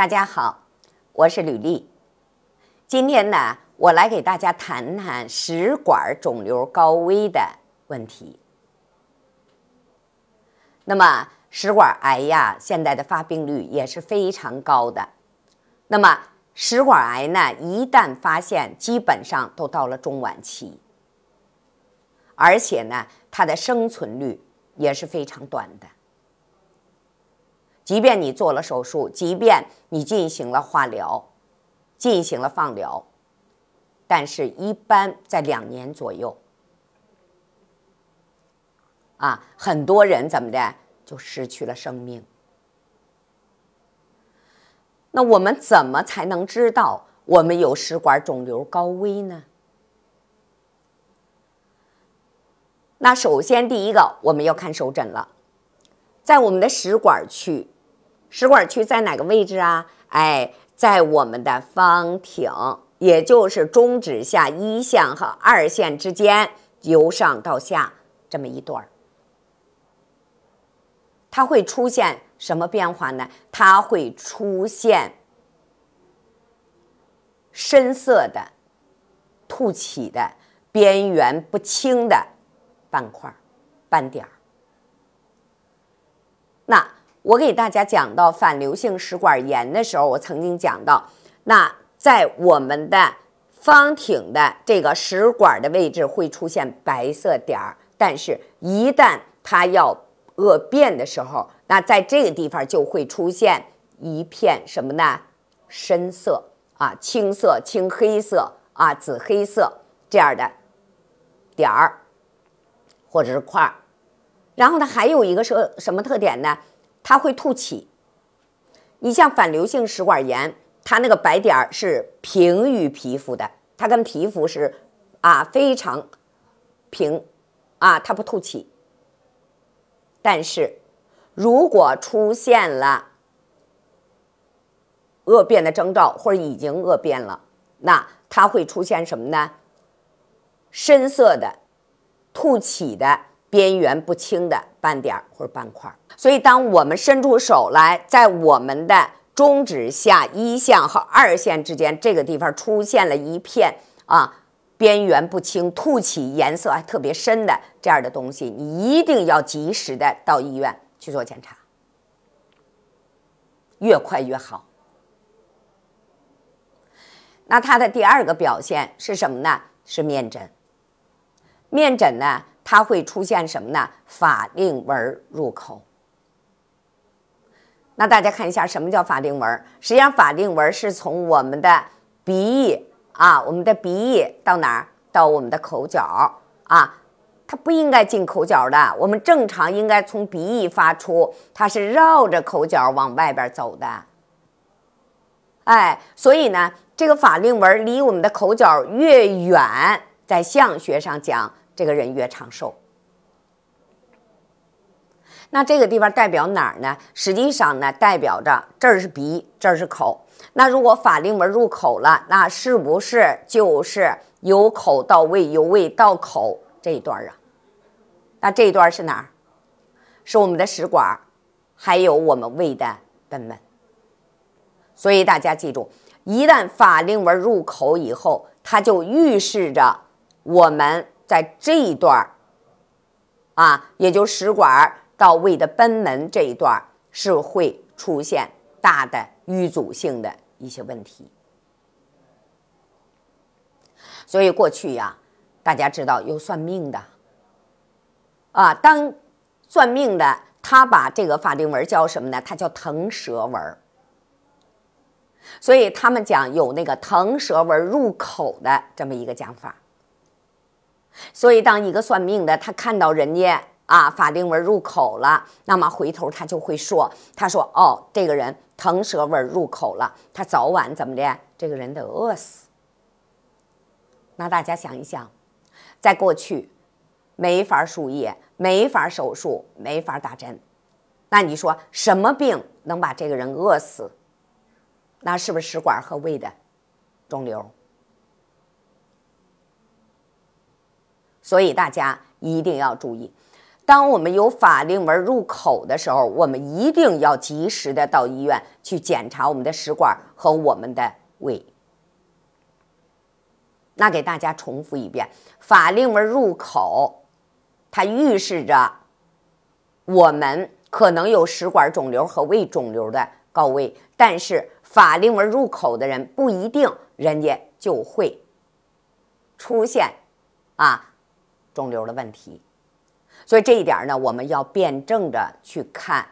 大家好，我是吕丽。今天呢，我来给大家谈谈食管肿瘤高危的问题。那么，食管癌呀，现在的发病率也是非常高的。那么，食管癌呢，一旦发现，基本上都到了中晚期，而且呢，它的生存率也是非常短的。即便你做了手术，即便你进行了化疗，进行了放疗，但是一般在两年左右，啊，很多人怎么的就失去了生命。那我们怎么才能知道我们有食管肿瘤高危呢？那首先第一个，我们要看手诊了，在我们的食管区。食管区在哪个位置啊？哎，在我们的方挺，也就是中指下一线和二线之间，由上到下这么一段儿它会出现什么变化呢？它会出现深色的、凸起的、边缘不清的斑块、斑点儿。那。我给大家讲到反流性食管炎的时候，我曾经讲到，那在我们的方挺的这个食管的位置会出现白色点儿，但是一旦它要恶变的时候，那在这个地方就会出现一片什么呢？深色啊，青色、青黑色啊、紫黑色这样的点儿或者是块儿，然后呢，还有一个是什么特点呢？它会凸起。你像反流性食管炎，它那个白点儿是平于皮肤的，它跟皮肤是啊非常平啊，它不凸起。但是如果出现了恶变的征兆，或者已经恶变了，那它会出现什么呢？深色的、凸起的。边缘不清的斑点或者斑块，所以当我们伸出手来，在我们的中指下一线和二线之间这个地方出现了一片啊边缘不清、凸起、颜色还特别深的这样的东西，你一定要及时的到医院去做检查，越快越好。那它的第二个表现是什么呢？是面诊。面诊呢？它会出现什么呢？法令纹入口。那大家看一下，什么叫法令纹？实际上，法令纹是从我们的鼻翼啊，我们的鼻翼到哪儿？到我们的口角啊。它不应该进口角的，我们正常应该从鼻翼发出，它是绕着口角往外边走的。哎，所以呢，这个法令纹离我们的口角越远，在相学上讲。这个人越长寿，那这个地方代表哪儿呢？实际上呢，代表着这儿是鼻，这儿是口。那如果法令纹入口了，那是不是就是由口到胃，由胃到口这一段啊？那这一段是哪儿？是我们的食管，还有我们胃的贲门。所以大家记住，一旦法令纹入口以后，它就预示着我们。在这一段儿，啊，也就食管到胃的贲门这一段儿，是会出现大的淤阻性的一些问题。所以过去呀，大家知道有算命的，啊，当算命的他把这个法令纹叫什么呢？他叫腾蛇纹。所以他们讲有那个腾蛇纹入口的这么一个讲法。所以，当一个算命的他看到人家啊法令纹入口了，那么回头他就会说：“他说哦，这个人腾蛇纹入口了，他早晚怎么的？这个人得饿死。”那大家想一想，在过去没法输液、没法手术、没法打针，那你说什么病能把这个人饿死？那是不是食管和胃的肿瘤？所以大家一定要注意，当我们有法令纹入口的时候，我们一定要及时的到医院去检查我们的食管和我们的胃。那给大家重复一遍，法令纹入口，它预示着我们可能有食管肿瘤和胃肿瘤的高危，但是法令纹入口的人不一定人家就会出现啊肿瘤的问题。所以这一点呢，我们要辩证着去看，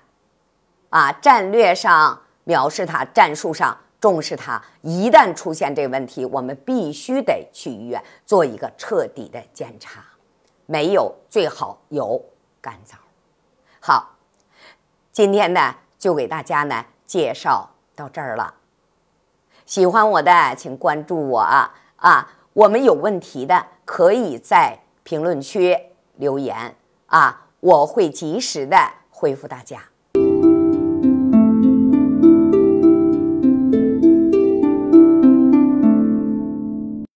啊，战略上藐视它，战术上重视它。一旦出现这个问题，我们必须得去医院做一个彻底的检查。没有最好有干燥。好，今天呢就给大家呢介绍到这儿了。喜欢我的请关注我啊啊！我们有问题的可以在评论区留言。啊，我会及时的回复大家。